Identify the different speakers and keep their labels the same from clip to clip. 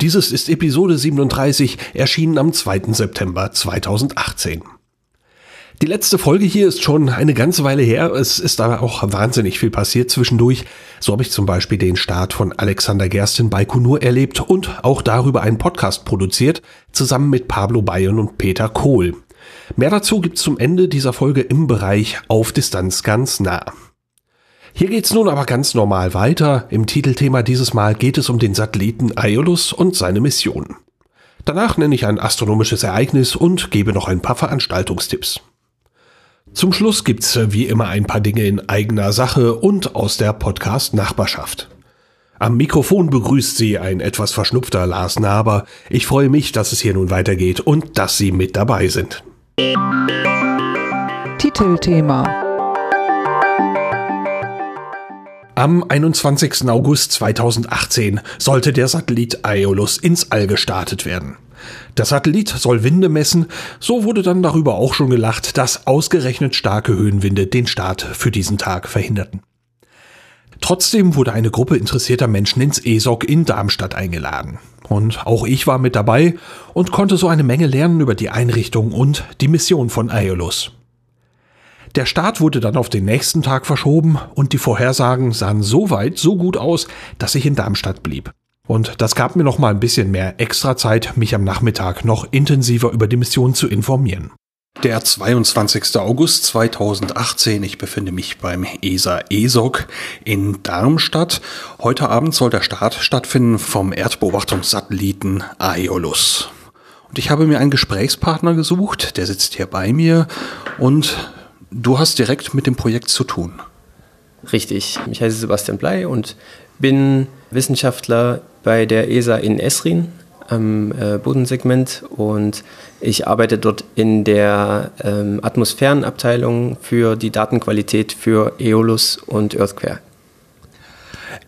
Speaker 1: Dieses ist Episode 37, erschienen am 2. September 2018. Die letzte Folge hier ist schon eine ganze Weile her. Es ist aber auch wahnsinnig viel passiert zwischendurch. So habe ich zum Beispiel den Start von Alexander Gersten bei Kunur erlebt und auch darüber einen Podcast produziert, zusammen mit Pablo Bayon und Peter Kohl. Mehr dazu gibt's zum Ende dieser Folge im Bereich Auf Distanz ganz nah. Hier geht's nun aber ganz normal weiter. Im Titelthema dieses Mal geht es um den Satelliten Aeolus und seine Mission. Danach nenne ich ein astronomisches Ereignis und gebe noch ein paar Veranstaltungstipps. Zum Schluss gibt's wie immer ein paar Dinge in eigener Sache und aus der Podcast-Nachbarschaft. Am Mikrofon begrüßt Sie ein etwas verschnupfter Lars Naber. Ich freue mich, dass es hier nun weitergeht und dass Sie mit dabei sind.
Speaker 2: Titelthema
Speaker 1: Am 21. August 2018 sollte der Satellit Aeolus ins All gestartet werden. Der Satellit soll Winde messen, so wurde dann darüber auch schon gelacht, dass ausgerechnet starke Höhenwinde den Start für diesen Tag verhinderten. Trotzdem wurde eine Gruppe interessierter Menschen ins ESOC in Darmstadt eingeladen. Und auch ich war mit dabei und konnte so eine Menge lernen über die Einrichtung und die Mission von Aeolus. Der Start wurde dann auf den nächsten Tag verschoben und die Vorhersagen sahen so weit, so gut aus, dass ich in Darmstadt blieb. Und das gab mir noch mal ein bisschen mehr extra Zeit, mich am Nachmittag noch intensiver über die Mission zu informieren. Der 22. August 2018. Ich befinde mich beim ESA ESOC in Darmstadt. Heute Abend soll der Start stattfinden vom Erdbeobachtungssatelliten Aeolus. Und ich habe mir einen Gesprächspartner gesucht, der sitzt hier bei mir und Du hast direkt mit dem Projekt zu tun.
Speaker 3: Richtig. Ich heiße Sebastian Blei und bin Wissenschaftler bei der ESA in Esrin am äh, Bodensegment und ich arbeite dort in der ähm, Atmosphärenabteilung für die Datenqualität für Aeolus und Earthquare.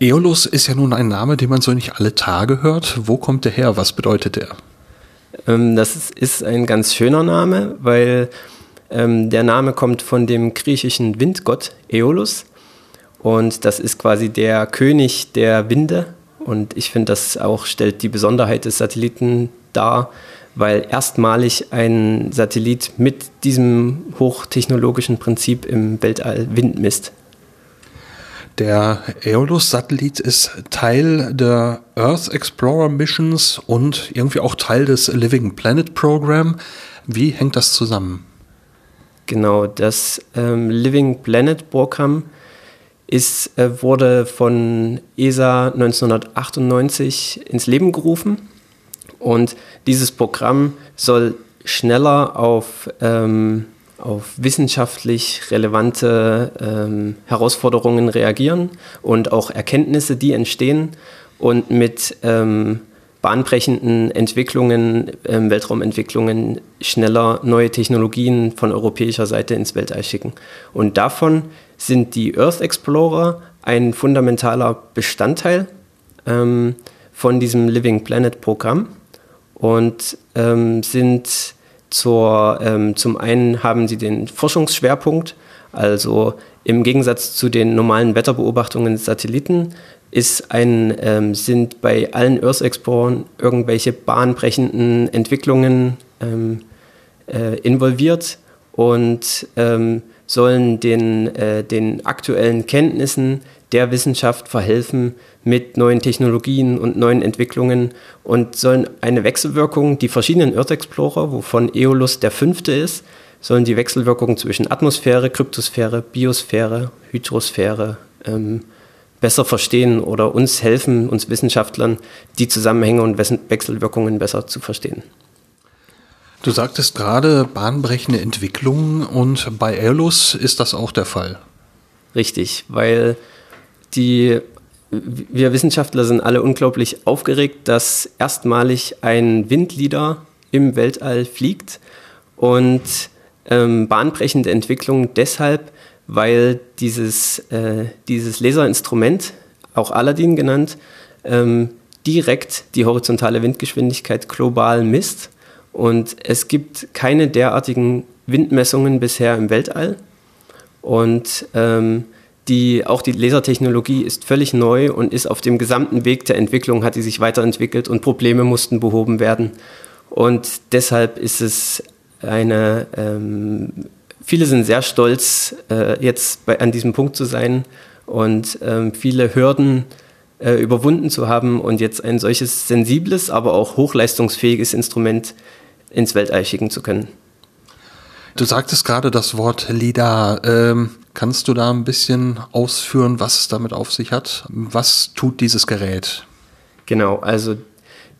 Speaker 1: Aeolus ist ja nun ein Name, den man so nicht alle Tage hört. Wo kommt der her? Was bedeutet der?
Speaker 3: Ähm, das ist, ist ein ganz schöner Name, weil ähm, der Name kommt von dem griechischen Windgott Aeolus und das ist quasi der König der Winde und ich finde, das auch stellt die Besonderheit des Satelliten dar, weil erstmalig ein Satellit mit diesem hochtechnologischen Prinzip im Weltall Wind misst.
Speaker 1: Der Aeolus-Satellit ist Teil der Earth Explorer Missions und irgendwie auch Teil des Living Planet Program. Wie hängt das zusammen?
Speaker 3: Genau, das ähm, Living Planet Programm ist, äh, wurde von ESA 1998 ins Leben gerufen. Und dieses Programm soll schneller auf, ähm, auf wissenschaftlich relevante ähm, Herausforderungen reagieren und auch Erkenntnisse, die entstehen und mit ähm, bahnbrechenden Entwicklungen, ähm, Weltraumentwicklungen schneller neue Technologien von europäischer Seite ins Weltall schicken. Und davon sind die Earth Explorer ein fundamentaler Bestandteil ähm, von diesem Living Planet Programm und ähm, sind zur, ähm, zum einen haben sie den Forschungsschwerpunkt, also im Gegensatz zu den normalen Wetterbeobachtungen Satelliten ist ein, ähm, sind bei allen Earth Explorern irgendwelche bahnbrechenden Entwicklungen ähm, äh, involviert und ähm, sollen den, äh, den aktuellen Kenntnissen der Wissenschaft verhelfen mit neuen Technologien und neuen Entwicklungen und sollen eine Wechselwirkung, die verschiedenen Earth Explorer, wovon Eolus der fünfte ist, sollen die Wechselwirkung zwischen Atmosphäre, Kryptosphäre, Biosphäre, Hydrosphäre ähm, besser verstehen oder uns helfen, uns Wissenschaftlern, die Zusammenhänge und Wechselwirkungen besser zu verstehen.
Speaker 1: Du sagtest gerade bahnbrechende Entwicklungen und bei Airlus ist das auch der Fall.
Speaker 3: Richtig, weil die wir Wissenschaftler sind alle unglaublich aufgeregt, dass erstmalig ein Windleader im Weltall fliegt und ähm, bahnbrechende Entwicklung deshalb, weil dieses, äh, dieses Laserinstrument, auch Aladdin genannt, ähm, direkt die horizontale Windgeschwindigkeit global misst. Und es gibt keine derartigen Windmessungen bisher im Weltall. Und ähm, die, auch die Lasertechnologie ist völlig neu und ist auf dem gesamten Weg der Entwicklung, hat die sich weiterentwickelt und Probleme mussten behoben werden. Und deshalb ist es eine, ähm, viele sind sehr stolz, äh, jetzt bei, an diesem Punkt zu sein und ähm, viele Hürden äh, überwunden zu haben und jetzt ein solches sensibles, aber auch hochleistungsfähiges Instrument ins Weltall schicken zu können.
Speaker 1: Du sagtest gerade das Wort LIDAR. Ähm, kannst du da ein bisschen ausführen, was es damit auf sich hat? Was tut dieses Gerät?
Speaker 3: Genau, also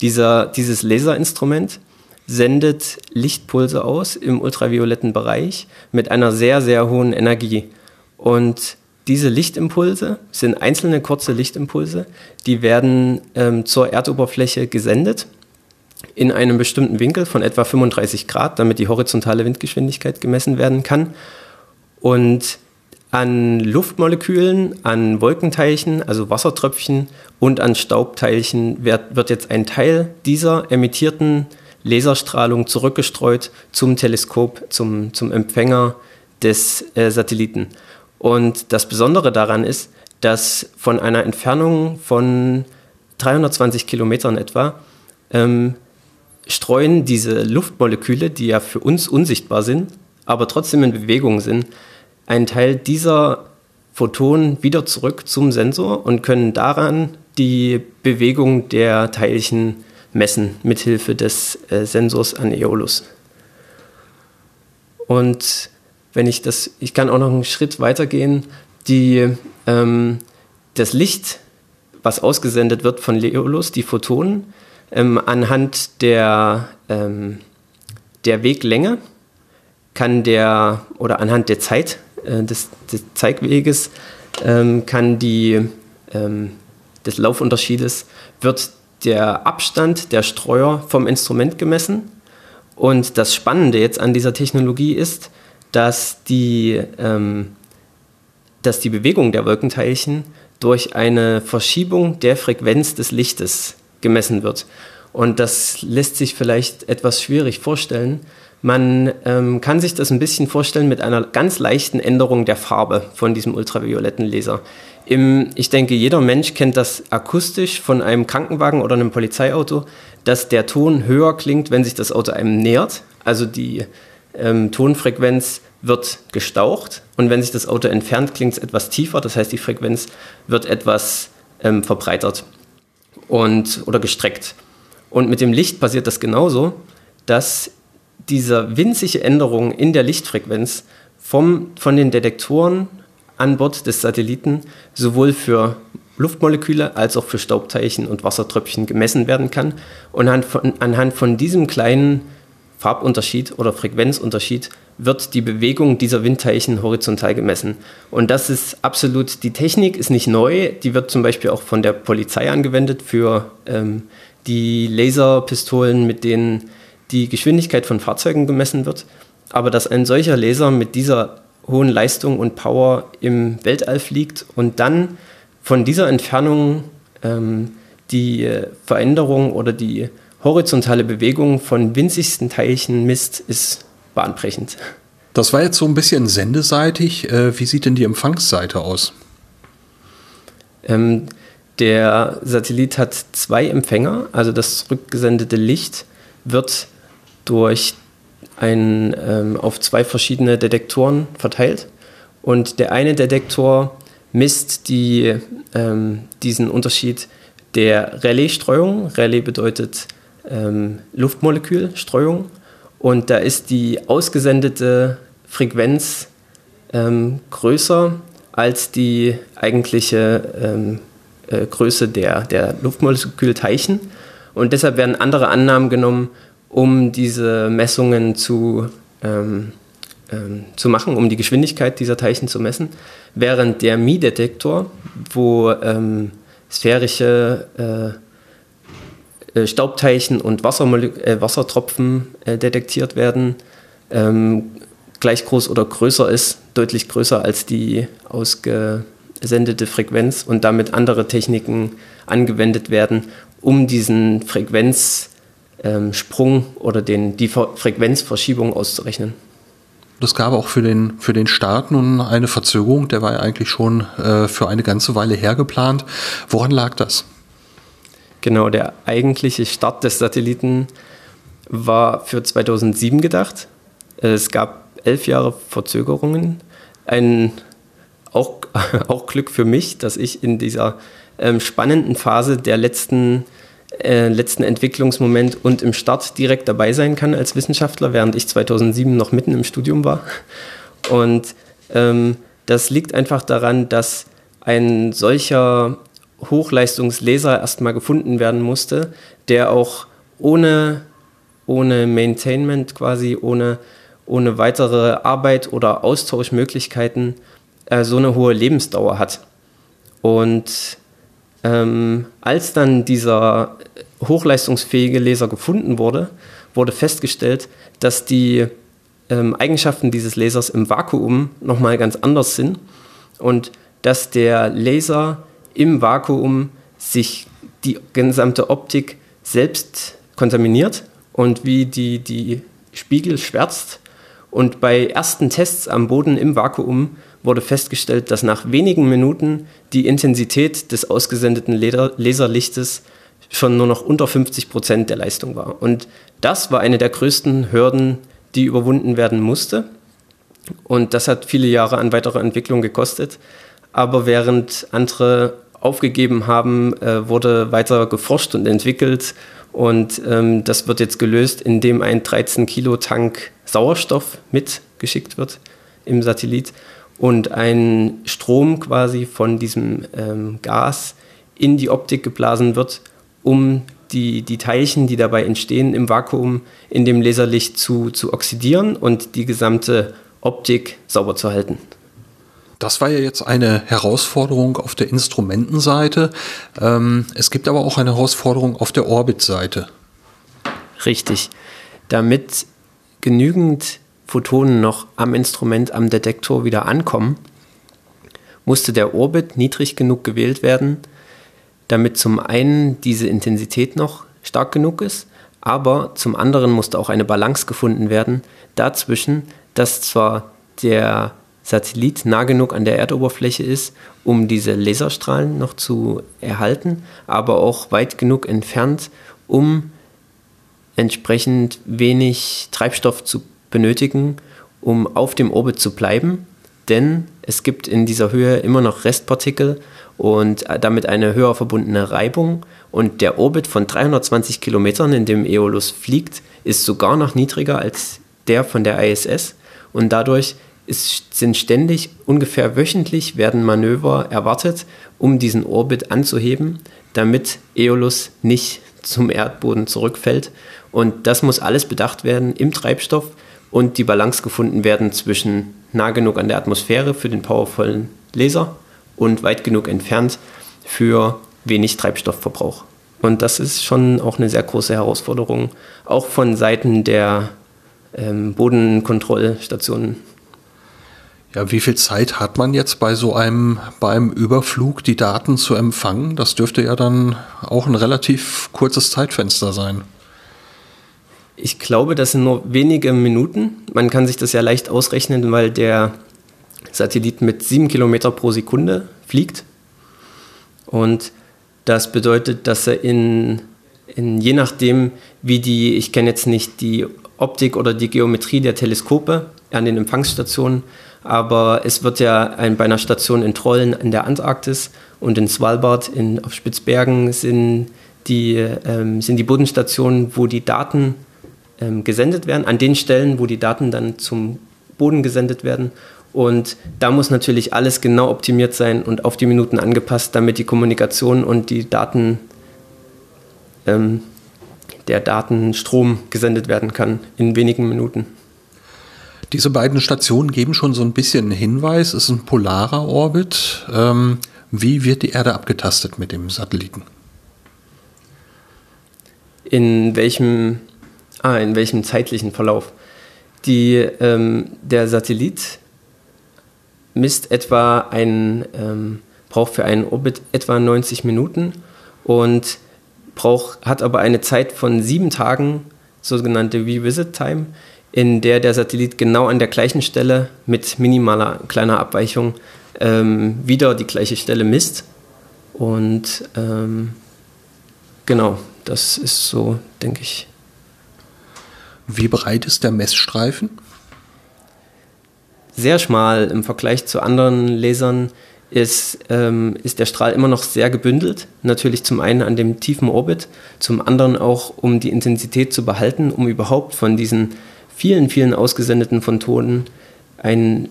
Speaker 3: dieser, dieses Laserinstrument sendet Lichtpulse aus im ultravioletten Bereich mit einer sehr, sehr hohen Energie. Und diese Lichtimpulse sind einzelne kurze Lichtimpulse, die werden ähm, zur Erdoberfläche gesendet in einem bestimmten Winkel von etwa 35 Grad, damit die horizontale Windgeschwindigkeit gemessen werden kann. Und an Luftmolekülen, an Wolkenteilchen, also Wassertröpfchen und an Staubteilchen wird, wird jetzt ein Teil dieser emittierten Laserstrahlung zurückgestreut zum Teleskop, zum, zum Empfänger des äh, Satelliten. Und das Besondere daran ist, dass von einer Entfernung von 320 Kilometern etwa ähm, streuen diese Luftmoleküle, die ja für uns unsichtbar sind, aber trotzdem in Bewegung sind, einen Teil dieser Photonen wieder zurück zum Sensor und können daran die Bewegung der Teilchen messen mithilfe des äh, Sensors an Aeolus. Und wenn ich das, ich kann auch noch einen Schritt weitergehen, die, ähm, das Licht, was ausgesendet wird von Aeolus, die Photonen, ähm, anhand der, ähm, der Weglänge kann der, oder anhand der Zeit äh, des, des, Zeigweges, ähm, kann die, ähm, des Laufunterschiedes, wird der Abstand der Streuer vom Instrument gemessen. Und das Spannende jetzt an dieser Technologie ist, dass die, ähm, dass die Bewegung der Wolkenteilchen durch eine Verschiebung der Frequenz des Lichtes gemessen wird. Und das lässt sich vielleicht etwas schwierig vorstellen. Man ähm, kann sich das ein bisschen vorstellen mit einer ganz leichten Änderung der Farbe von diesem ultravioletten Laser. Im, ich denke, jeder Mensch kennt das akustisch von einem Krankenwagen oder einem Polizeiauto, dass der Ton höher klingt, wenn sich das Auto einem nähert. Also die ähm, Tonfrequenz wird gestaucht und wenn sich das Auto entfernt, klingt es etwas tiefer. Das heißt, die Frequenz wird etwas ähm, verbreitert und, oder gestreckt. Und mit dem Licht passiert das genauso, dass diese winzige Änderung in der Lichtfrequenz vom, von den Detektoren an Bord des Satelliten sowohl für Luftmoleküle als auch für Staubteilchen und Wassertröpfchen gemessen werden kann. Und anhand von, anhand von diesem kleinen Farbunterschied oder Frequenzunterschied wird die Bewegung dieser Windteilchen horizontal gemessen. Und das ist absolut, die Technik ist nicht neu, die wird zum Beispiel auch von der Polizei angewendet für ähm, die Laserpistolen, mit denen die Geschwindigkeit von Fahrzeugen gemessen wird. Aber dass ein solcher Laser mit dieser hohen Leistung und Power im Weltall fliegt und dann von dieser Entfernung ähm, die Veränderung oder die horizontale Bewegung von winzigsten Teilchen misst, ist bahnbrechend.
Speaker 1: Das war jetzt so ein bisschen sendeseitig. Äh, wie sieht denn die Empfangsseite aus?
Speaker 3: Ähm, der Satellit hat zwei Empfänger, also das rückgesendete Licht wird durch ein, ähm, auf zwei verschiedene Detektoren verteilt. Und der eine Detektor misst die, ähm, diesen Unterschied der Rallye-Streuung. Rallye bedeutet ähm, Luftmolekülstreuung. Und da ist die ausgesendete Frequenz ähm, größer als die eigentliche ähm, äh, Größe der, der Luftmolekülteilchen. Und deshalb werden andere Annahmen genommen, um diese Messungen zu, ähm, ähm, zu machen, um die Geschwindigkeit dieser Teilchen zu messen. Während der Mi-Detektor, wo ähm, sphärische äh, äh Staubteilchen und Wassermole äh, Wassertropfen äh, detektiert werden, ähm, gleich groß oder größer ist, deutlich größer als die ausgesendete Frequenz und damit andere Techniken angewendet werden, um diesen Frequenzsprung ähm, oder den, die Frequenzverschiebung auszurechnen.
Speaker 1: Das gab auch für den, für den Start nun eine Verzögerung. Der war ja eigentlich schon äh, für eine ganze Weile hergeplant. Woran lag das?
Speaker 3: Genau, der eigentliche Start des Satelliten war für 2007 gedacht. Es gab elf Jahre Verzögerungen. Ein auch, auch Glück für mich, dass ich in dieser ähm, spannenden Phase der letzten äh, letzten Entwicklungsmoment und im Start direkt dabei sein kann als Wissenschaftler, während ich 2007 noch mitten im Studium war. Und ähm, das liegt einfach daran, dass ein solcher Hochleistungslaser erstmal gefunden werden musste, der auch ohne, ohne Maintainment quasi, ohne, ohne weitere Arbeit oder Austauschmöglichkeiten äh, so eine hohe Lebensdauer hat. Und ähm, als dann dieser hochleistungsfähige Laser gefunden wurde, wurde festgestellt, dass die ähm, Eigenschaften dieses Lasers im Vakuum nochmal ganz anders sind und dass der Laser im Vakuum sich die gesamte Optik selbst kontaminiert und wie die, die Spiegel schwärzt. Und bei ersten Tests am Boden im Vakuum wurde festgestellt, dass nach wenigen Minuten die Intensität des ausgesendeten Laserlichtes schon nur noch unter 50 Prozent der Leistung war. Und das war eine der größten Hürden, die überwunden werden musste. Und das hat viele Jahre an weiterer Entwicklung gekostet. Aber während andere aufgegeben haben, äh, wurde weiter geforscht und entwickelt. Und ähm, das wird jetzt gelöst, indem ein 13 Kilo Tank Sauerstoff mitgeschickt wird im Satellit und ein Strom quasi von diesem ähm, Gas in die Optik geblasen wird, um die, die Teilchen, die dabei entstehen im Vakuum, in dem Laserlicht zu, zu oxidieren und die gesamte Optik sauber zu halten.
Speaker 1: Das war ja jetzt eine Herausforderung auf der Instrumentenseite. Ähm, es gibt aber auch eine Herausforderung auf der Orbitseite.
Speaker 3: Richtig. Damit genügend Photonen noch am Instrument, am Detektor wieder ankommen, musste der Orbit niedrig genug gewählt werden, damit zum einen diese Intensität noch stark genug ist, aber zum anderen musste auch eine Balance gefunden werden dazwischen, dass zwar der Satellit nah genug an der Erdoberfläche ist, um diese Laserstrahlen noch zu erhalten, aber auch weit genug entfernt, um entsprechend wenig Treibstoff zu benötigen, um auf dem Orbit zu bleiben, denn es gibt in dieser Höhe immer noch Restpartikel und damit eine höher verbundene Reibung. Und der Orbit von 320 Kilometern, in dem Aeolus fliegt, ist sogar noch niedriger als der von der ISS. Und dadurch ist, sind ständig, ungefähr wöchentlich, werden Manöver erwartet, um diesen Orbit anzuheben, damit Aeolus nicht zum Erdboden zurückfällt. Und das muss alles bedacht werden im Treibstoff und die Balance gefunden werden zwischen nah genug an der Atmosphäre für den powervollen Laser und weit genug entfernt für wenig Treibstoffverbrauch. Und das ist schon auch eine sehr große Herausforderung, auch von Seiten der ähm, Bodenkontrollstationen.
Speaker 1: Ja, wie viel Zeit hat man jetzt bei so einem, beim Überflug die Daten zu empfangen? Das dürfte ja dann auch ein relativ kurzes Zeitfenster sein.
Speaker 3: Ich glaube, das sind nur wenige Minuten. Man kann sich das ja leicht ausrechnen, weil der Satellit mit sieben Kilometer pro Sekunde fliegt. Und das bedeutet, dass er in, in je nachdem, wie die, ich kenne jetzt nicht die Optik oder die Geometrie der Teleskope an den Empfangsstationen, aber es wird ja ein, bei einer Station in Trollen in der Antarktis und in Svalbard in, auf Spitzbergen sind die, ähm, sind die Bodenstationen, wo die Daten ähm, gesendet werden, an den Stellen, wo die Daten dann zum Boden gesendet werden. Und da muss natürlich alles genau optimiert sein und auf die Minuten angepasst, damit die Kommunikation und die Daten, ähm, der Datenstrom gesendet werden kann in wenigen Minuten.
Speaker 1: Diese beiden Stationen geben schon so ein bisschen einen Hinweis. Es ist ein polarer Orbit. Ähm, Wie wird die Erde abgetastet mit dem Satelliten?
Speaker 3: In welchem, ah, in welchem zeitlichen Verlauf? Die, ähm, der Satellit misst etwa ein, ähm, braucht für einen Orbit etwa 90 Minuten und braucht, hat aber eine Zeit von sieben Tagen, sogenannte Revisit Time, in der der Satellit genau an der gleichen Stelle mit minimaler kleiner Abweichung ähm, wieder die gleiche Stelle misst. Und ähm, genau, das ist so, denke ich.
Speaker 1: Wie breit ist der Messstreifen?
Speaker 3: Sehr schmal im Vergleich zu anderen Lasern ist, ähm, ist der Strahl immer noch sehr gebündelt. Natürlich zum einen an dem tiefen Orbit, zum anderen auch, um die Intensität zu behalten, um überhaupt von diesen vielen, vielen ausgesendeten Photonen ein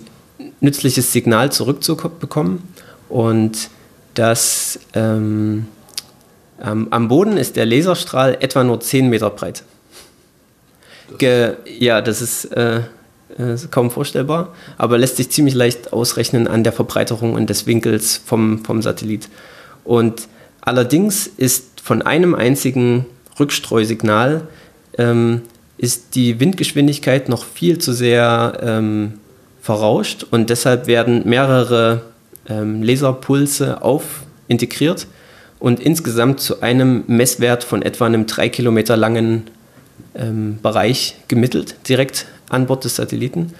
Speaker 3: nützliches Signal zurückzubekommen. Und das ähm, am Boden ist der Laserstrahl etwa nur 10 Meter breit. Ge ja, das ist äh, äh, kaum vorstellbar, aber lässt sich ziemlich leicht ausrechnen an der Verbreiterung und des Winkels vom, vom Satellit. Und allerdings ist von einem einzigen Rückstreusignal ähm, ist die Windgeschwindigkeit noch viel zu sehr ähm, verrauscht und deshalb werden mehrere ähm, Laserpulse auf integriert und insgesamt zu einem Messwert von etwa einem drei Kilometer langen ähm, Bereich gemittelt, direkt an Bord des Satelliten.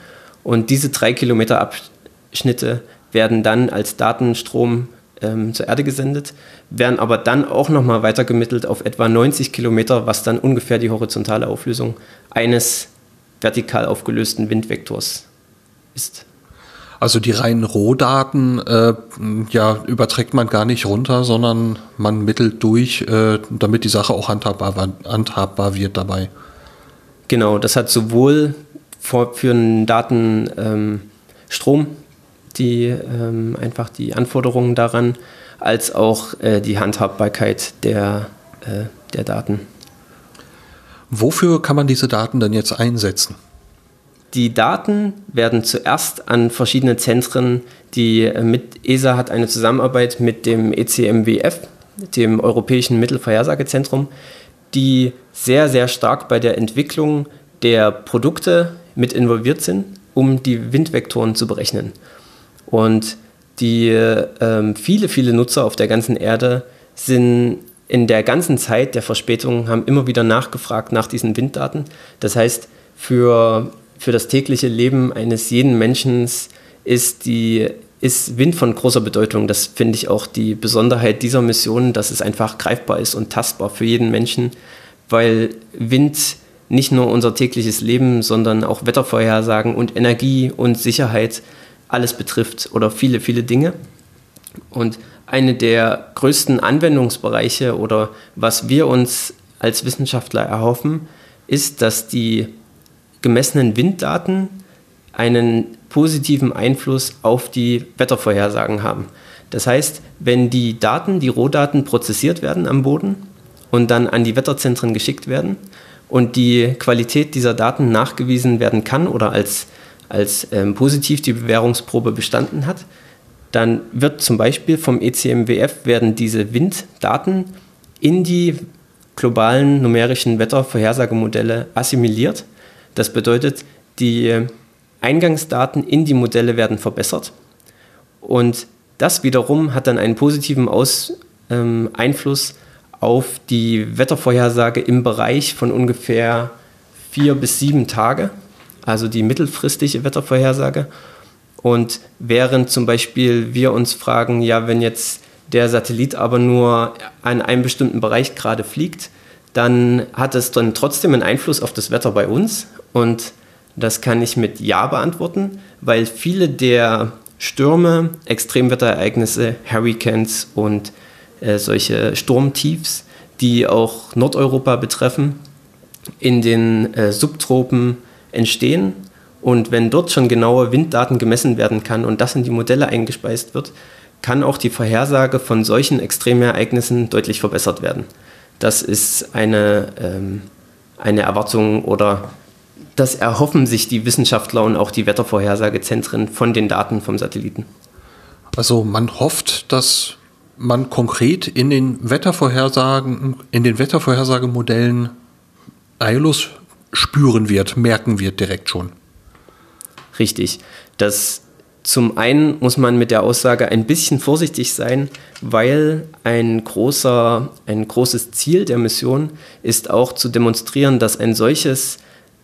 Speaker 3: Und diese drei Kilometer Abschnitte werden dann als Datenstrom ähm, zur Erde gesendet, werden aber dann auch nochmal weitergemittelt auf etwa 90 Kilometer, was dann ungefähr die horizontale Auflösung eines vertikal aufgelösten Windvektors ist.
Speaker 1: Also die reinen Rohdaten äh, ja, überträgt man gar nicht runter, sondern man mittelt durch, äh, damit die Sache auch handhabbar, handhabbar wird dabei.
Speaker 3: Genau, das hat sowohl für, für einen Datenstrom ähm, die ähm, einfach die Anforderungen daran, als auch äh, die Handhabbarkeit der, äh, der Daten.
Speaker 1: Wofür kann man diese Daten denn jetzt einsetzen?
Speaker 3: Die Daten werden zuerst an verschiedene Zentren, die äh, mit ESA hat eine Zusammenarbeit mit dem ECMWF, dem Europäischen Mittelvorhersagezentrum, die sehr, sehr stark bei der Entwicklung der Produkte mit involviert sind, um die Windvektoren zu berechnen. Und die ähm, viele, viele Nutzer auf der ganzen Erde sind in der ganzen Zeit der Verspätung, haben immer wieder nachgefragt nach diesen Winddaten. Das heißt, für, für das tägliche Leben eines jeden Menschen ist, die, ist Wind von großer Bedeutung. Das finde ich auch die Besonderheit dieser Mission, dass es einfach greifbar ist und tastbar für jeden Menschen, weil Wind nicht nur unser tägliches Leben, sondern auch Wettervorhersagen und Energie und Sicherheit alles betrifft oder viele, viele Dinge. Und eine der größten Anwendungsbereiche oder was wir uns als Wissenschaftler erhoffen, ist, dass die gemessenen Winddaten einen positiven Einfluss auf die Wettervorhersagen haben. Das heißt, wenn die Daten, die Rohdaten prozessiert werden am Boden und dann an die Wetterzentren geschickt werden und die Qualität dieser Daten nachgewiesen werden kann oder als als ähm, positiv die Bewährungsprobe bestanden hat, dann wird zum Beispiel vom ECMWF werden diese Winddaten in die globalen numerischen Wettervorhersagemodelle assimiliert. Das bedeutet, die Eingangsdaten in die Modelle werden verbessert und das wiederum hat dann einen positiven Aus, ähm, Einfluss auf die Wettervorhersage im Bereich von ungefähr vier bis sieben Tage also die mittelfristige Wettervorhersage. Und während zum Beispiel wir uns fragen, ja, wenn jetzt der Satellit aber nur an einem bestimmten Bereich gerade fliegt, dann hat es dann trotzdem einen Einfluss auf das Wetter bei uns. Und das kann ich mit Ja beantworten, weil viele der Stürme, Extremwetterereignisse, Hurricanes und äh, solche Sturmtiefs, die auch Nordeuropa betreffen, in den äh, Subtropen entstehen. Und wenn dort schon genaue Winddaten gemessen werden kann und das in die Modelle eingespeist wird, kann auch die Vorhersage von solchen Extremereignissen deutlich verbessert werden. Das ist eine, ähm, eine Erwartung oder das erhoffen sich die Wissenschaftler und auch die Wettervorhersagezentren von den Daten vom Satelliten.
Speaker 1: Also man hofft,
Speaker 4: dass man konkret in den Wettervorhersagen, in den Wettervorhersagemodellen Aeolus spüren wird, merken wird direkt schon.
Speaker 3: Richtig. Das zum einen muss man mit der Aussage ein bisschen vorsichtig sein, weil ein, großer, ein großes Ziel der Mission ist auch zu demonstrieren, dass ein solches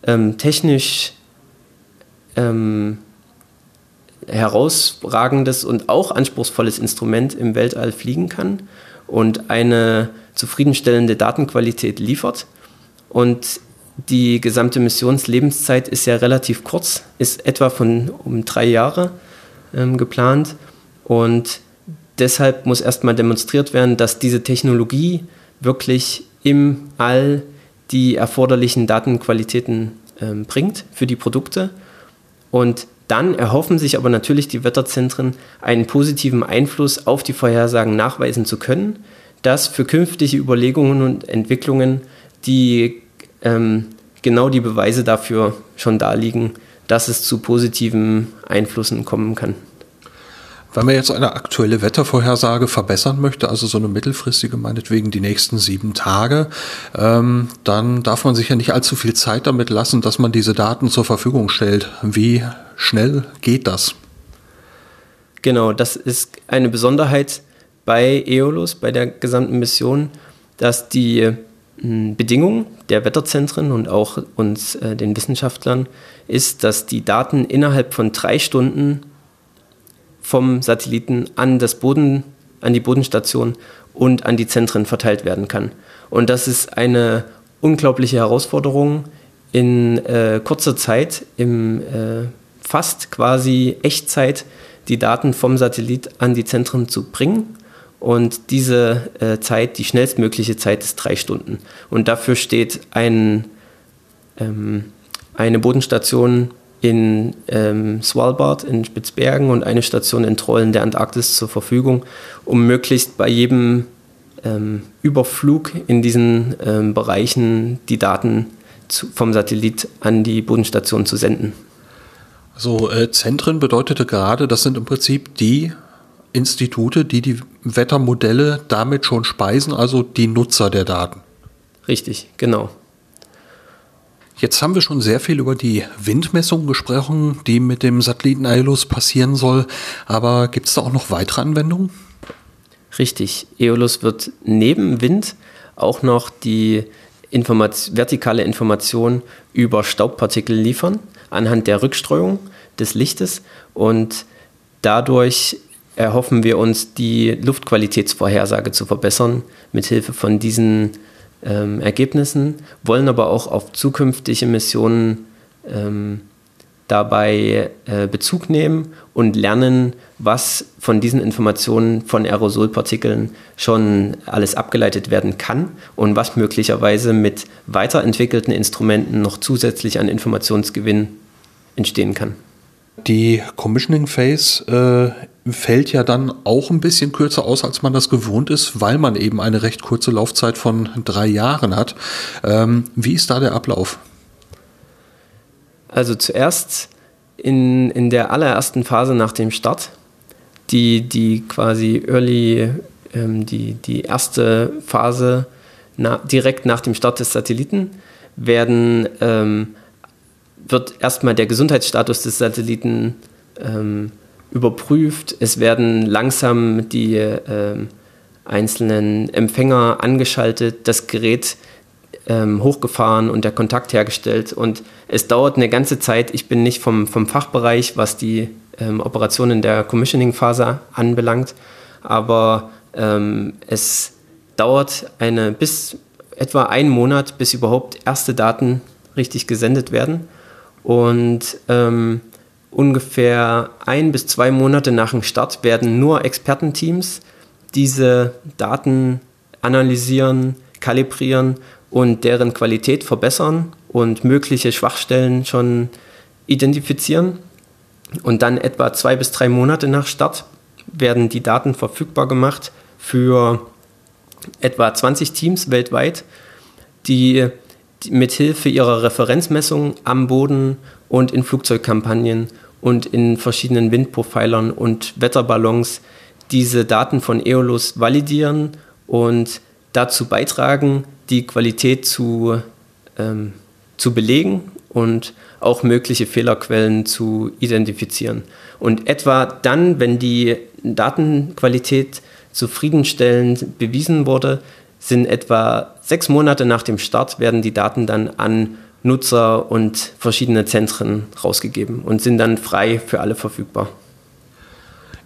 Speaker 3: ähm, technisch ähm, herausragendes und auch anspruchsvolles Instrument im Weltall fliegen kann und eine zufriedenstellende Datenqualität liefert. Und die gesamte Missionslebenszeit ist ja relativ kurz, ist etwa von um drei Jahre ähm, geplant. Und deshalb muss erstmal demonstriert werden, dass diese Technologie wirklich im All die erforderlichen Datenqualitäten ähm, bringt für die Produkte. Und dann erhoffen sich aber natürlich die Wetterzentren, einen positiven Einfluss auf die Vorhersagen nachweisen zu können, dass für künftige Überlegungen und Entwicklungen die ähm, genau die Beweise dafür schon da liegen, dass es zu positiven Einflüssen kommen kann.
Speaker 4: Wenn man jetzt eine aktuelle Wettervorhersage verbessern möchte, also so eine mittelfristige, meinetwegen die nächsten sieben Tage, ähm, dann darf man sich ja nicht allzu viel Zeit damit lassen, dass man diese Daten zur Verfügung stellt. Wie schnell geht das?
Speaker 3: Genau, das ist eine Besonderheit bei EOLUS, bei der gesamten Mission, dass die Bedingung der Wetterzentren und auch uns, äh, den Wissenschaftlern, ist, dass die Daten innerhalb von drei Stunden vom Satelliten an, das Boden, an die Bodenstation und an die Zentren verteilt werden kann. Und das ist eine unglaubliche Herausforderung, in äh, kurzer Zeit, im äh, fast quasi Echtzeit, die Daten vom Satellit an die Zentren zu bringen und diese äh, Zeit, die schnellstmögliche Zeit ist drei Stunden. Und dafür steht ein, ähm, eine Bodenstation in ähm, Svalbard in Spitzbergen und eine Station in Trollen der Antarktis zur Verfügung, um möglichst bei jedem ähm, Überflug in diesen ähm, Bereichen die Daten zu, vom Satellit an die Bodenstation zu senden.
Speaker 4: Also äh, Zentren bedeutete gerade, das sind im Prinzip die Institute, die die Wettermodelle damit schon speisen, also die Nutzer der Daten.
Speaker 3: Richtig, genau.
Speaker 4: Jetzt haben wir schon sehr viel über die Windmessung gesprochen, die mit dem Satelliten Aeolus passieren soll. Aber gibt es da auch noch weitere Anwendungen?
Speaker 3: Richtig. Aeolus wird neben Wind auch noch die Informat vertikale Information über Staubpartikel liefern, anhand der Rückstreuung des Lichtes. Und dadurch erhoffen wir uns, die Luftqualitätsvorhersage zu verbessern, mithilfe von diesen ähm, Ergebnissen, wollen aber auch auf zukünftige Missionen ähm, dabei äh, Bezug nehmen und lernen, was von diesen Informationen von Aerosolpartikeln schon alles abgeleitet werden kann und was möglicherweise mit weiterentwickelten Instrumenten noch zusätzlich an Informationsgewinn entstehen kann.
Speaker 4: Die Commissioning Phase äh, fällt ja dann auch ein bisschen kürzer aus, als man das gewohnt ist, weil man eben eine recht kurze Laufzeit von drei Jahren hat. Ähm, wie ist da der Ablauf?
Speaker 3: Also zuerst in, in der allerersten Phase nach dem Start, die, die quasi Early, ähm, die, die erste Phase na, direkt nach dem Start des Satelliten, werden ähm, wird erstmal der Gesundheitsstatus des Satelliten ähm, überprüft. Es werden langsam die ähm, einzelnen Empfänger angeschaltet, das Gerät ähm, hochgefahren und der Kontakt hergestellt. Und es dauert eine ganze Zeit. Ich bin nicht vom, vom Fachbereich, was die ähm, Operationen der Commissioning-Phase anbelangt, aber ähm, es dauert eine bis etwa einen Monat, bis überhaupt erste Daten richtig gesendet werden. Und ähm, ungefähr ein bis zwei Monate nach dem Start werden nur Expertenteams diese Daten analysieren, kalibrieren und deren Qualität verbessern und mögliche Schwachstellen schon identifizieren. Und dann etwa zwei bis drei Monate nach Start werden die Daten verfügbar gemacht für etwa 20 Teams weltweit, die mithilfe ihrer Referenzmessung am Boden und in Flugzeugkampagnen und in verschiedenen Windprofilern und Wetterballons diese Daten von Eolus validieren und dazu beitragen, die Qualität zu, ähm, zu belegen und auch mögliche Fehlerquellen zu identifizieren. Und etwa dann, wenn die Datenqualität zufriedenstellend bewiesen wurde, sind etwa sechs Monate nach dem Start, werden die Daten dann an Nutzer und verschiedene Zentren rausgegeben und sind dann frei für alle verfügbar.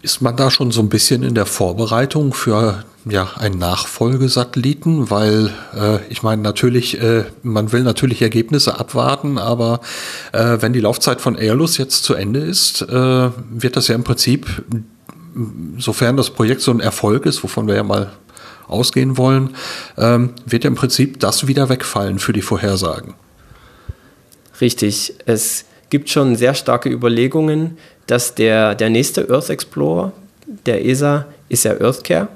Speaker 1: Ist man da schon so ein bisschen in der Vorbereitung für ja, einen Nachfolgesatelliten? Weil äh, ich meine, natürlich, äh, man will natürlich Ergebnisse abwarten, aber äh, wenn die Laufzeit von Airlus jetzt zu Ende ist, äh, wird das ja im Prinzip, sofern das Projekt so ein Erfolg ist, wovon wir ja mal ausgehen wollen, ähm, wird ja im Prinzip das wieder wegfallen für die Vorhersagen.
Speaker 3: Richtig. Es gibt schon sehr starke Überlegungen, dass der, der nächste Earth Explorer der ESA ist ja EarthCare.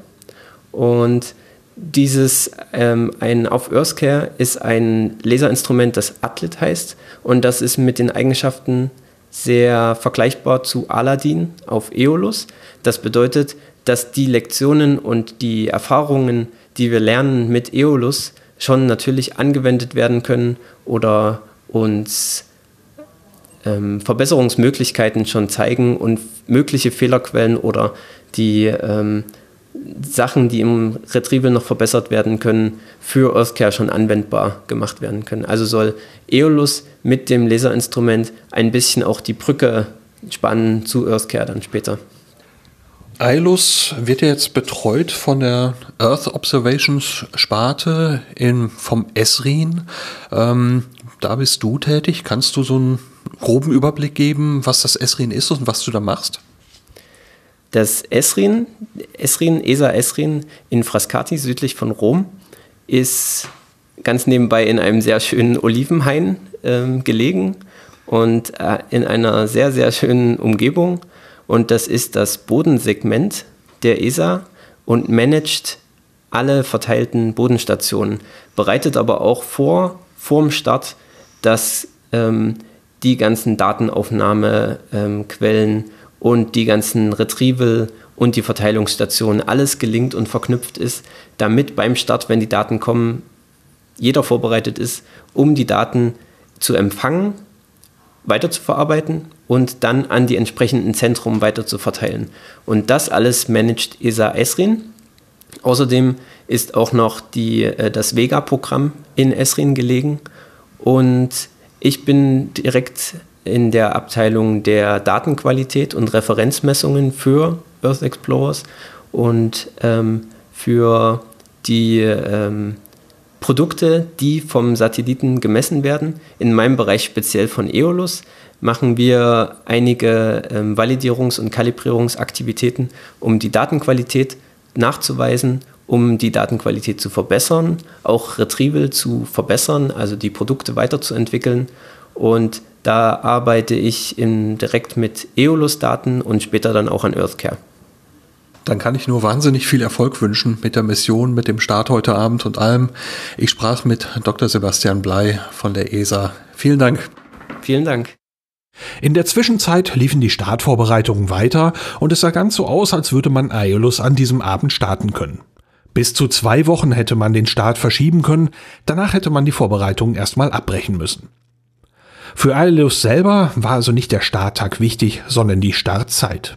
Speaker 3: Und dieses ähm, ein auf EarthCare ist ein Laserinstrument, das Atlet heißt. Und das ist mit den Eigenschaften sehr vergleichbar zu Aladdin auf Eolus. Das bedeutet, dass die Lektionen und die Erfahrungen, die wir lernen mit Eolus, schon natürlich angewendet werden können oder uns ähm, Verbesserungsmöglichkeiten schon zeigen und mögliche Fehlerquellen oder die ähm, Sachen, die im Retrieval noch verbessert werden können, für Earthcare schon anwendbar gemacht werden können. Also soll Eolus mit dem Laserinstrument ein bisschen auch die Brücke spannen zu Earthcare dann später.
Speaker 1: ILUS wird ja jetzt betreut von der Earth Observations Sparte in, vom ESRIN. Ähm, da bist du tätig. Kannst du so einen groben Überblick geben, was das ESRIN ist und was du da machst?
Speaker 3: Das ESRIN, ESRIN, ESA ESRIN in Frascati südlich von Rom ist ganz nebenbei in einem sehr schönen Olivenhain ähm, gelegen und äh, in einer sehr, sehr schönen Umgebung. Und das ist das Bodensegment der ESA und managt alle verteilten Bodenstationen, bereitet aber auch vor, vorm Start, dass ähm, die ganzen Datenaufnahmequellen ähm, und die ganzen Retrieval und die Verteilungsstationen alles gelingt und verknüpft ist, damit beim Start, wenn die Daten kommen, jeder vorbereitet ist, um die Daten zu empfangen, weiterzuverarbeiten und dann an die entsprechenden Zentren weiter zu verteilen. Und das alles managt ESA Esrin. Außerdem ist auch noch die, äh, das Vega-Programm in Esrin gelegen und ich bin direkt in der Abteilung der Datenqualität und Referenzmessungen für Earth Explorers und ähm, für die ähm, Produkte, die vom Satelliten gemessen werden. In meinem Bereich speziell von Eolus machen wir einige ähm, Validierungs- und Kalibrierungsaktivitäten, um die Datenqualität nachzuweisen, um die Datenqualität zu verbessern, auch Retrieval zu verbessern, also die Produkte weiterzuentwickeln. Und da arbeite ich in, direkt mit Eolus-Daten und später dann auch an EarthCare.
Speaker 1: Dann kann ich nur wahnsinnig viel Erfolg wünschen mit der Mission, mit dem Start heute Abend und allem. Ich sprach mit Dr. Sebastian Blei von der ESA. Vielen Dank.
Speaker 3: Vielen Dank.
Speaker 1: In der Zwischenzeit liefen die Startvorbereitungen weiter und es sah ganz so aus, als würde man Aeolus an diesem Abend starten können. Bis zu zwei Wochen hätte man den Start verschieben können, danach hätte man die Vorbereitungen erstmal abbrechen müssen. Für Aeolus selber war also nicht der Starttag wichtig, sondern die Startzeit.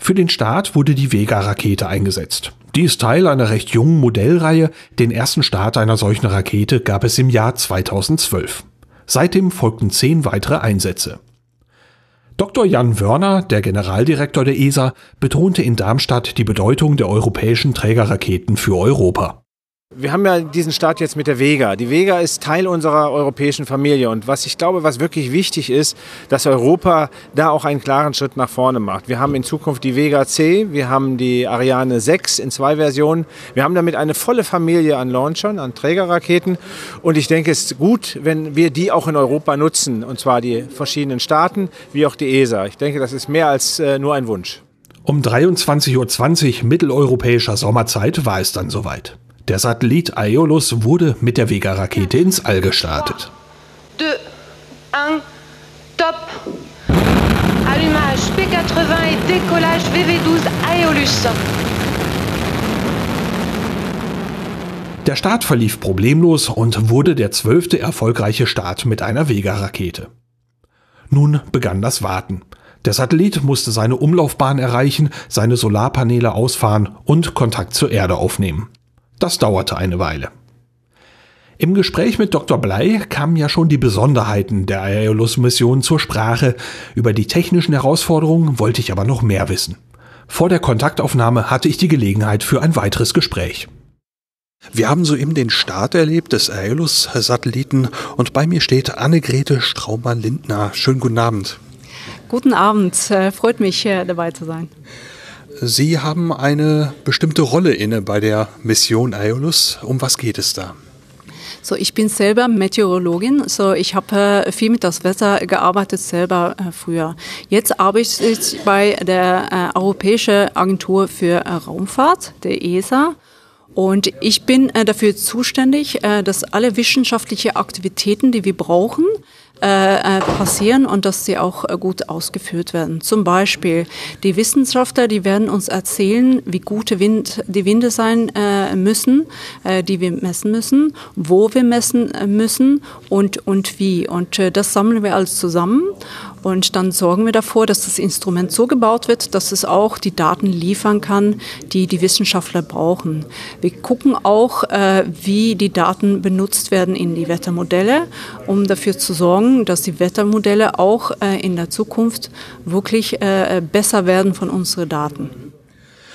Speaker 1: Für den Start wurde die Vega-Rakete eingesetzt. Die ist Teil einer recht jungen Modellreihe. Den ersten Start einer solchen Rakete gab es im Jahr 2012. Seitdem folgten zehn weitere Einsätze. Dr. Jan Wörner, der Generaldirektor der ESA, betonte in Darmstadt die Bedeutung der europäischen Trägerraketen für Europa.
Speaker 5: Wir haben ja diesen Start jetzt mit der Vega. Die Vega ist Teil unserer europäischen Familie. Und was ich glaube, was wirklich wichtig ist, dass Europa da auch einen klaren Schritt nach vorne macht. Wir haben in Zukunft die Vega C, wir haben die Ariane 6 in zwei Versionen. Wir haben damit eine volle Familie an Launchern, an Trägerraketen. Und ich denke, es ist gut, wenn wir die auch in Europa nutzen. Und zwar die verschiedenen Staaten, wie auch die ESA. Ich denke, das ist mehr als äh, nur ein Wunsch.
Speaker 1: Um 23.20 Uhr mitteleuropäischer Sommerzeit war es dann soweit. Der Satellit Aeolus wurde mit der Vega-Rakete ins All gestartet.
Speaker 6: Deux, un, top. Allumage. Décollage P80 et décollage VV12 Aeolus.
Speaker 1: Der Start verlief problemlos und wurde der zwölfte erfolgreiche Start mit einer Vega-Rakete. Nun begann das Warten. Der Satellit musste seine Umlaufbahn erreichen, seine Solarpaneele ausfahren und Kontakt zur Erde aufnehmen. Das dauerte eine Weile. Im Gespräch mit Dr. Blei kamen ja schon die Besonderheiten der Aeolus-Mission zur Sprache. Über die technischen Herausforderungen wollte ich aber noch mehr wissen. Vor der Kontaktaufnahme hatte ich die Gelegenheit für ein weiteres Gespräch. Wir haben soeben den Start erlebt des Aeolus-Satelliten und bei mir steht Annegrete Straumann-Lindner. Schönen guten Abend.
Speaker 7: Guten Abend, äh, freut mich dabei zu sein.
Speaker 1: Sie haben eine bestimmte Rolle inne bei der Mission Aeolus. Um was geht es da?
Speaker 7: So, ich bin selber Meteorologin, so ich habe äh, viel mit das Wetter gearbeitet selber äh, früher. Jetzt arbeite ich bei der äh, Europäischen Agentur für äh, Raumfahrt, der ESA. Und ich bin äh, dafür zuständig, äh, dass alle wissenschaftlichen Aktivitäten, die wir brauchen, äh, äh, passieren und dass sie auch äh, gut ausgeführt werden. Zum Beispiel die Wissenschaftler, die werden uns erzählen, wie gute Wind, die Winde sein müssen, die wir messen müssen, wo wir messen müssen und, und wie. Und das sammeln wir alles zusammen und dann sorgen wir davor, dass das Instrument so gebaut wird, dass es auch die Daten liefern kann, die die Wissenschaftler brauchen. Wir gucken auch, äh, wie die Daten benutzt werden in die Wettermodelle, um dafür zu sorgen, dass die Wettermodelle auch äh, in der Zukunft wirklich äh, besser werden von unseren Daten.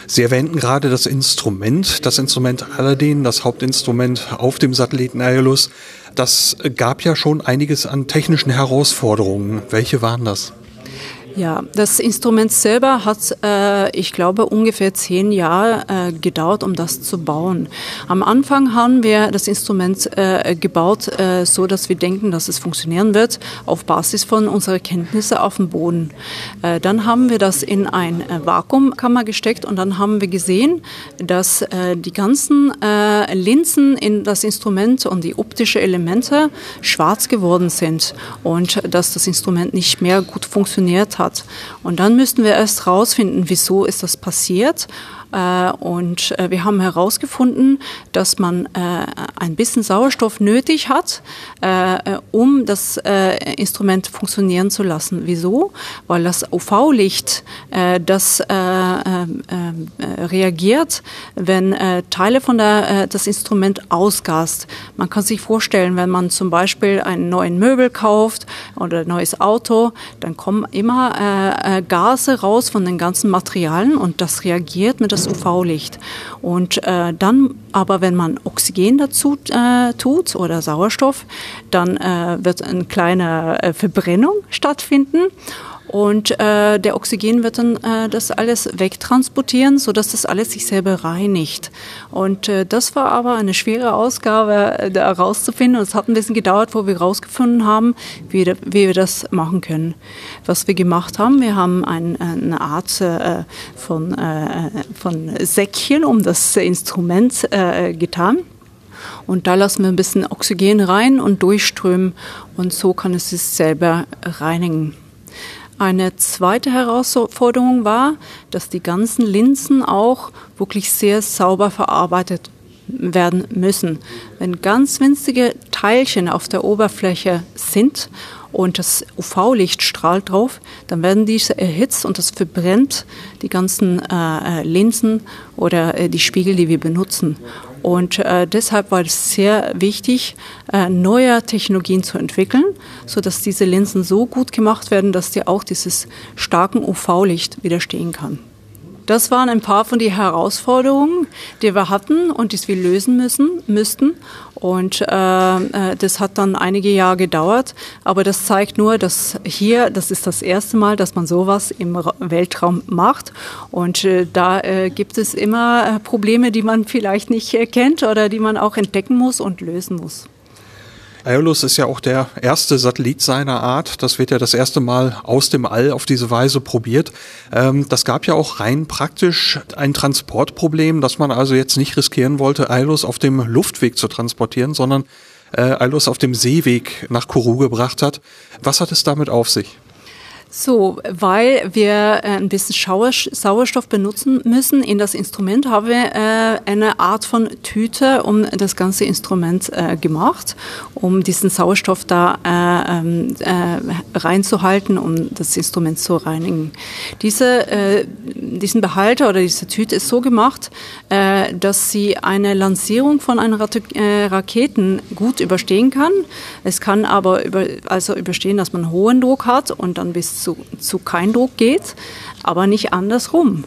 Speaker 1: Sie erwähnten gerade das Instrument, das Instrument Aladdin, das Hauptinstrument auf dem Satelliten Aeolus. Das gab ja schon einiges an technischen Herausforderungen. Welche waren das?
Speaker 7: Ja, das Instrument selber hat, äh, ich glaube, ungefähr zehn Jahre äh, gedauert, um das zu bauen. Am Anfang haben wir das Instrument äh, gebaut, äh, so dass wir denken, dass es funktionieren wird, auf Basis von unserer Kenntnisse auf dem Boden. Äh, dann haben wir das in ein äh, Vakuumkammer gesteckt und dann haben wir gesehen, dass die ganzen Linsen in das Instrument und die optischen Elemente schwarz geworden sind und dass das Instrument nicht mehr gut funktioniert hat hat. Und dann müssten wir erst rausfinden, wieso ist das passiert. Äh, und äh, wir haben herausgefunden, dass man äh, ein bisschen Sauerstoff nötig hat, um das Instrument funktionieren zu lassen. Wieso? Weil das UV-Licht, das reagiert, wenn Teile von der, das Instrument ausgast. Man kann sich vorstellen, wenn man zum Beispiel einen neuen Möbel kauft oder ein neues Auto, dann kommen immer Gase raus von den ganzen Materialien und das reagiert mit das das UV-Licht. Und äh, dann aber, wenn man Oxygen dazu äh, tut oder Sauerstoff, dann äh, wird eine kleine äh, Verbrennung stattfinden. Und äh, der Oxygen wird dann äh, das alles wegtransportieren, so dass das alles sich selber reinigt. Und äh, das war aber eine schwere Ausgabe, äh, da herauszufinden. Und es hat ein bisschen gedauert, wo wir herausgefunden haben, wie, wie wir das machen können. Was wir gemacht haben, wir haben ein, eine Art äh, von, äh, von Säckchen um das Instrument äh, getan. Und da lassen wir ein bisschen Oxygen rein und durchströmen und so kann es sich selber reinigen. Eine zweite Herausforderung war, dass die ganzen Linsen auch wirklich sehr sauber verarbeitet werden müssen. Wenn ganz winzige Teilchen auf der Oberfläche sind und das UV-Licht strahlt drauf, dann werden diese erhitzt und das verbrennt die ganzen äh, äh Linsen oder äh, die Spiegel, die wir benutzen. Und äh, deshalb war es sehr wichtig, äh, neue Technologien zu entwickeln, so dass diese Linsen so gut gemacht werden, dass die auch dieses starken UV-Licht widerstehen kann. Das waren ein paar von den Herausforderungen, die wir hatten und die wir lösen müssen, müssten. Und äh, äh, das hat dann einige Jahre gedauert. Aber das zeigt nur, dass hier, das ist das erste Mal, dass man sowas im Weltraum macht. Und äh, da äh, gibt es immer äh, Probleme, die man vielleicht nicht kennt oder die man auch entdecken muss und lösen muss.
Speaker 1: Aeolus ist ja auch der erste Satellit seiner Art. Das wird ja das erste Mal aus dem All auf diese Weise probiert. Ähm, das gab ja auch rein praktisch ein Transportproblem, dass man also jetzt nicht riskieren wollte, Aeolus auf dem Luftweg zu transportieren, sondern äh, Aeolus auf dem Seeweg nach Kourou gebracht hat. Was hat es damit auf sich?
Speaker 7: So, weil wir äh, ein bisschen Sauerstoff benutzen müssen in das Instrument, haben wir äh, eine Art von Tüte um das ganze Instrument äh, gemacht, um diesen Sauerstoff da ähm, reinzuhalten, um das Instrument zu reinigen. Diese, diesen Behalter oder diese Tüte ist so gemacht, dass sie eine Lancierung von einer Raketen gut überstehen kann. Es kann aber über, also überstehen, dass man hohen Druck hat und dann bis zu, zu kein Druck geht, aber nicht andersrum.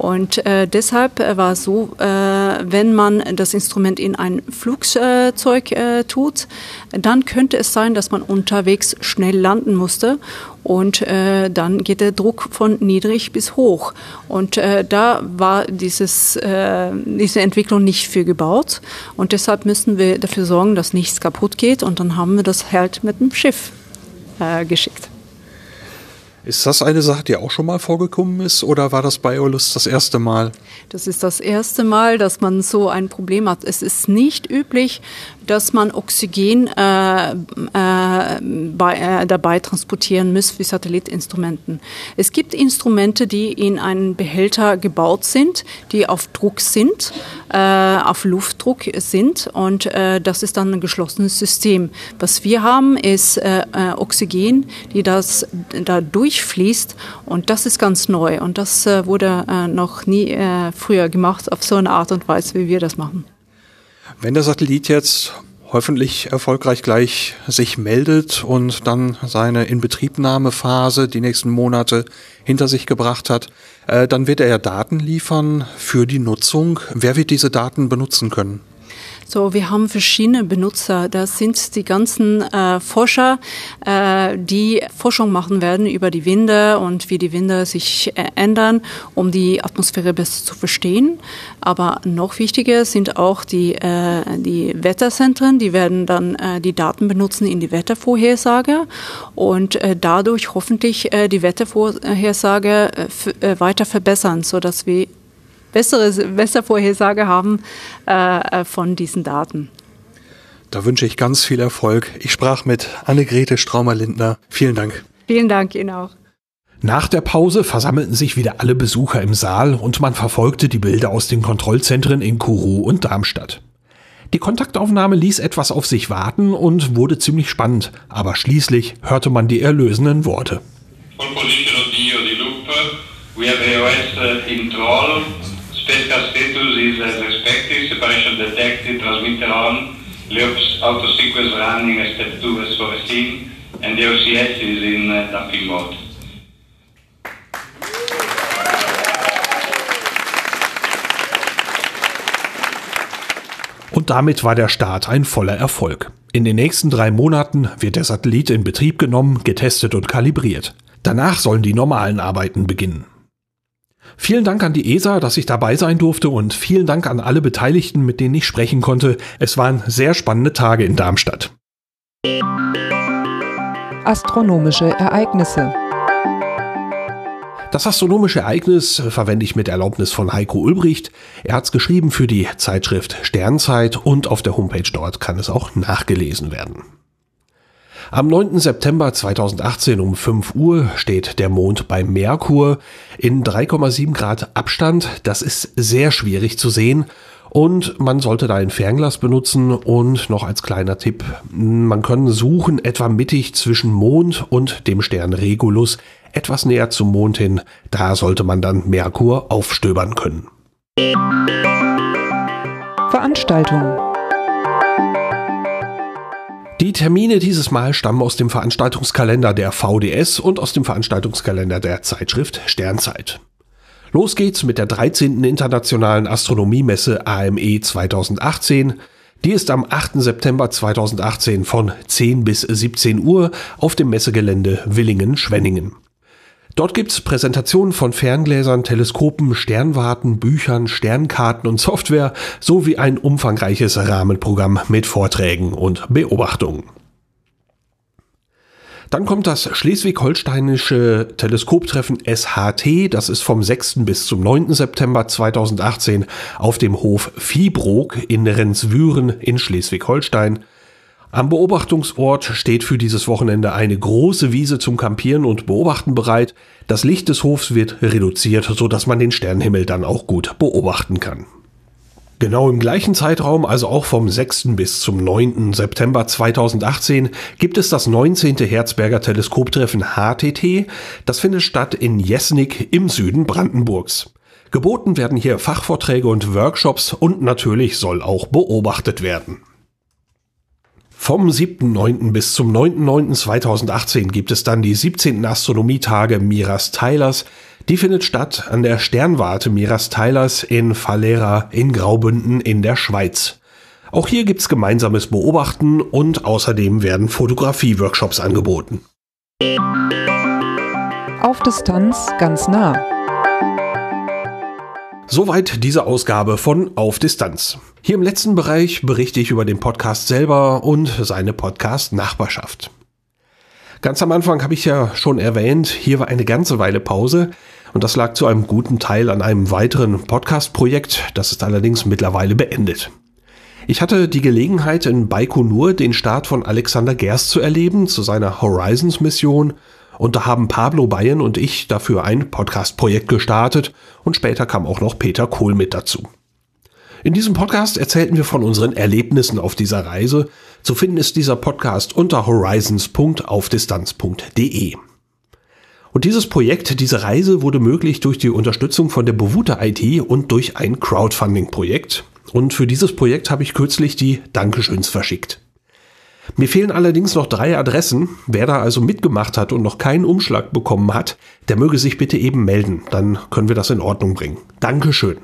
Speaker 7: Und äh, deshalb äh, war es so, äh, wenn man das Instrument in ein Flugzeug äh, tut, dann könnte es sein, dass man unterwegs schnell landen musste und äh, dann geht der Druck von niedrig bis hoch. Und äh, da war dieses, äh, diese Entwicklung nicht für gebaut und deshalb müssen wir dafür sorgen, dass nichts kaputt geht und dann haben wir das halt mit dem Schiff äh, geschickt.
Speaker 1: Ist das eine Sache, die auch schon mal vorgekommen ist oder war das bei Eolus das erste Mal?
Speaker 7: Das ist das erste Mal, dass man so ein Problem hat. Es ist nicht üblich, dass man Oxygen äh, äh, bei, äh, dabei transportieren muss für Satellitenstrumenten. Es gibt Instrumente, die in einen Behälter gebaut sind, die auf Druck sind, äh, auf Luftdruck sind und äh, das ist dann ein geschlossenes System. Was wir haben, ist äh, Oxygen, die das da durchfließt und das ist ganz neu und das wurde noch nie früher gemacht auf so eine Art und Weise, wie wir das machen.
Speaker 1: Wenn der Satellit jetzt hoffentlich erfolgreich gleich sich meldet und dann seine Inbetriebnahmephase die nächsten Monate hinter sich gebracht hat, äh, dann wird er ja Daten liefern für die Nutzung. Wer wird diese Daten benutzen können?
Speaker 7: So, wir haben verschiedene Benutzer. Das sind die ganzen äh, Forscher, äh, die Forschung machen werden über die Winde und wie die Winde sich äh, ändern, um die Atmosphäre besser zu verstehen. Aber noch wichtiger sind auch die, äh, die Wetterzentren. Die werden dann äh, die Daten benutzen in die Wettervorhersage und äh, dadurch hoffentlich die Wettervorhersage weiter verbessern, so dass wir bessere, bessere Vorhersage haben äh, äh, von diesen Daten.
Speaker 1: Da wünsche ich ganz viel Erfolg. Ich sprach mit Annegrete Straumer-Lindner. Vielen Dank.
Speaker 7: Vielen Dank Ihnen auch.
Speaker 1: Nach der Pause versammelten sich wieder alle Besucher im Saal und man verfolgte die Bilder aus den Kontrollzentren in Kourou und Darmstadt. Die Kontaktaufnahme ließ etwas auf sich warten und wurde ziemlich spannend, aber schließlich hörte man die erlösenden Worte. We have AOS in Troll, Special status is as expected, separation detected, transmitter on, LEOPS auto running step 2 as foreseen, and the OCS is in dumping mode. Und damit war der Start ein voller Erfolg. In den nächsten drei Monaten wird der Satellit in Betrieb genommen, getestet und kalibriert. Danach sollen die normalen Arbeiten beginnen. Vielen Dank an die ESA, dass ich dabei sein durfte und vielen Dank an alle Beteiligten, mit denen ich sprechen konnte. Es waren sehr spannende Tage in Darmstadt.
Speaker 2: Astronomische Ereignisse.
Speaker 1: Das astronomische Ereignis verwende ich mit Erlaubnis von Heiko Ulbricht. Er hat es geschrieben für die Zeitschrift Sternzeit und auf der Homepage dort kann es auch nachgelesen werden. Am 9. September 2018 um 5 Uhr steht der Mond bei Merkur in 3,7 Grad Abstand. Das ist sehr schwierig zu sehen. Und man sollte da ein Fernglas benutzen und noch als kleiner Tipp, man kann suchen etwa mittig zwischen Mond und dem Stern Regulus, etwas näher zum Mond hin, da sollte man dann Merkur aufstöbern können.
Speaker 2: Veranstaltung
Speaker 1: die Termine dieses Mal stammen aus dem Veranstaltungskalender der VDS und aus dem Veranstaltungskalender der Zeitschrift Sternzeit. Los geht's mit der 13. Internationalen Astronomiemesse AME 2018. Die ist am 8. September 2018 von 10 bis 17 Uhr auf dem Messegelände Willingen-Schwenningen. Dort gibt's Präsentationen von Ferngläsern, Teleskopen, Sternwarten, Büchern, Sternkarten und Software sowie ein umfangreiches Rahmenprogramm mit Vorträgen und Beobachtungen. Dann kommt das schleswig-holsteinische Teleskoptreffen SHT, das ist vom 6. bis zum 9. September 2018 auf dem Hof Viehbrook in Renswüren in Schleswig-Holstein. Am Beobachtungsort steht für dieses Wochenende eine große Wiese zum Campieren und Beobachten bereit. Das Licht des Hofs wird reduziert, sodass man den Sternenhimmel dann auch gut beobachten kann. Genau im gleichen Zeitraum, also auch vom 6. bis zum 9. September 2018, gibt es das 19. Herzberger Teleskoptreffen HTT. Das findet statt in Jesnik im Süden Brandenburgs. Geboten werden hier Fachvorträge und Workshops und natürlich soll auch beobachtet werden. Vom 7.9. bis zum 9.9.2018 gibt es dann die 17. Astronomietage Miras Teilers. Die findet statt an der Sternwarte Miras Teilers in Valera in Graubünden in der Schweiz. Auch hier gibt's gemeinsames Beobachten und außerdem werden Fotografie-Workshops angeboten.
Speaker 2: Auf Distanz ganz nah.
Speaker 1: Soweit diese Ausgabe von Auf Distanz. Hier im letzten Bereich berichte ich über den Podcast selber und seine Podcast-Nachbarschaft. Ganz am Anfang habe ich ja schon erwähnt, hier war eine ganze Weile Pause und das lag zu einem guten Teil an einem weiteren Podcast-Projekt, das ist allerdings mittlerweile beendet. Ich hatte die Gelegenheit, in Baikonur den Start von Alexander Gerst zu erleben, zu seiner Horizons-Mission und da haben Pablo Bayern und ich dafür ein Podcast-Projekt gestartet und später kam auch noch Peter Kohl mit dazu. In diesem Podcast erzählten wir von unseren Erlebnissen auf dieser Reise. Zu finden ist dieser Podcast unter horizons.aufdistanz.de. Und dieses Projekt, diese Reise wurde möglich durch die Unterstützung von der Bewuta IT und durch ein Crowdfunding-Projekt. Und für dieses Projekt habe ich kürzlich die Dankeschöns verschickt. Mir fehlen allerdings noch drei Adressen. Wer da also mitgemacht hat und noch keinen Umschlag bekommen hat, der möge sich bitte eben melden. Dann können wir das in Ordnung bringen. Dankeschön.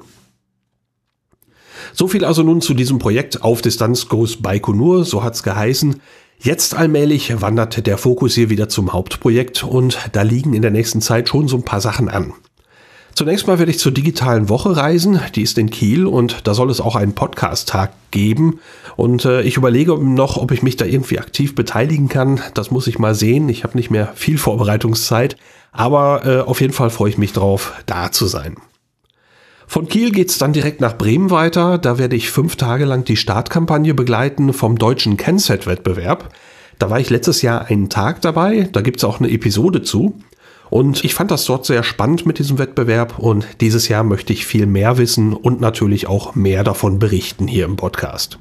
Speaker 1: So viel also nun zu diesem Projekt auf Distanz Goes Baikonur, so hat's geheißen. Jetzt allmählich wandert der Fokus hier wieder zum Hauptprojekt und da liegen in der nächsten Zeit schon so ein paar Sachen an. Zunächst mal werde ich zur digitalen Woche reisen. Die ist in Kiel und da soll es auch einen Podcast-Tag geben. Und äh, ich überlege noch, ob ich mich da irgendwie aktiv beteiligen kann. Das muss ich mal sehen. Ich habe nicht mehr viel Vorbereitungszeit. Aber äh, auf jeden Fall freue ich mich drauf, da zu sein. Von Kiel geht's dann direkt nach Bremen weiter. Da werde ich fünf Tage lang die Startkampagne begleiten vom deutschen Kenset-Wettbewerb. Da war ich letztes Jahr einen Tag dabei. Da gibt's auch eine Episode zu. Und ich fand das dort sehr spannend mit diesem Wettbewerb und dieses Jahr möchte ich viel mehr wissen und natürlich auch mehr davon berichten hier im Podcast.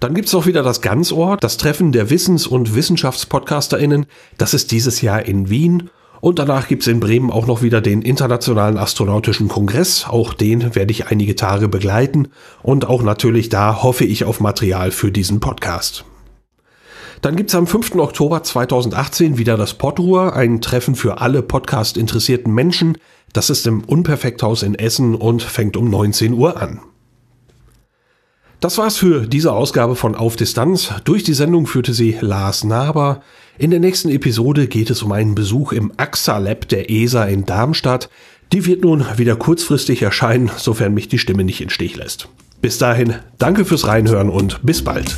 Speaker 1: Dann gibt's auch wieder das Ganzohr, das Treffen der Wissens- und WissenschaftspodcasterInnen. Das ist dieses Jahr in Wien. Und danach gibt's in Bremen auch noch wieder den Internationalen Astronautischen Kongress. Auch den werde ich einige Tage begleiten. Und auch natürlich da hoffe ich auf Material für diesen Podcast. Dann gibt's am 5. Oktober 2018 wieder das Podruhr, ein Treffen für alle Podcast-interessierten Menschen. Das ist im Unperfekthaus in Essen und fängt um 19 Uhr an. Das war's für diese Ausgabe von Auf Distanz. Durch die Sendung führte sie Lars Naber. In der nächsten Episode geht es um einen Besuch im AXA Lab der ESA in Darmstadt. Die wird nun wieder kurzfristig erscheinen, sofern mich die Stimme nicht in Stich lässt. Bis dahin, danke fürs Reinhören und bis bald.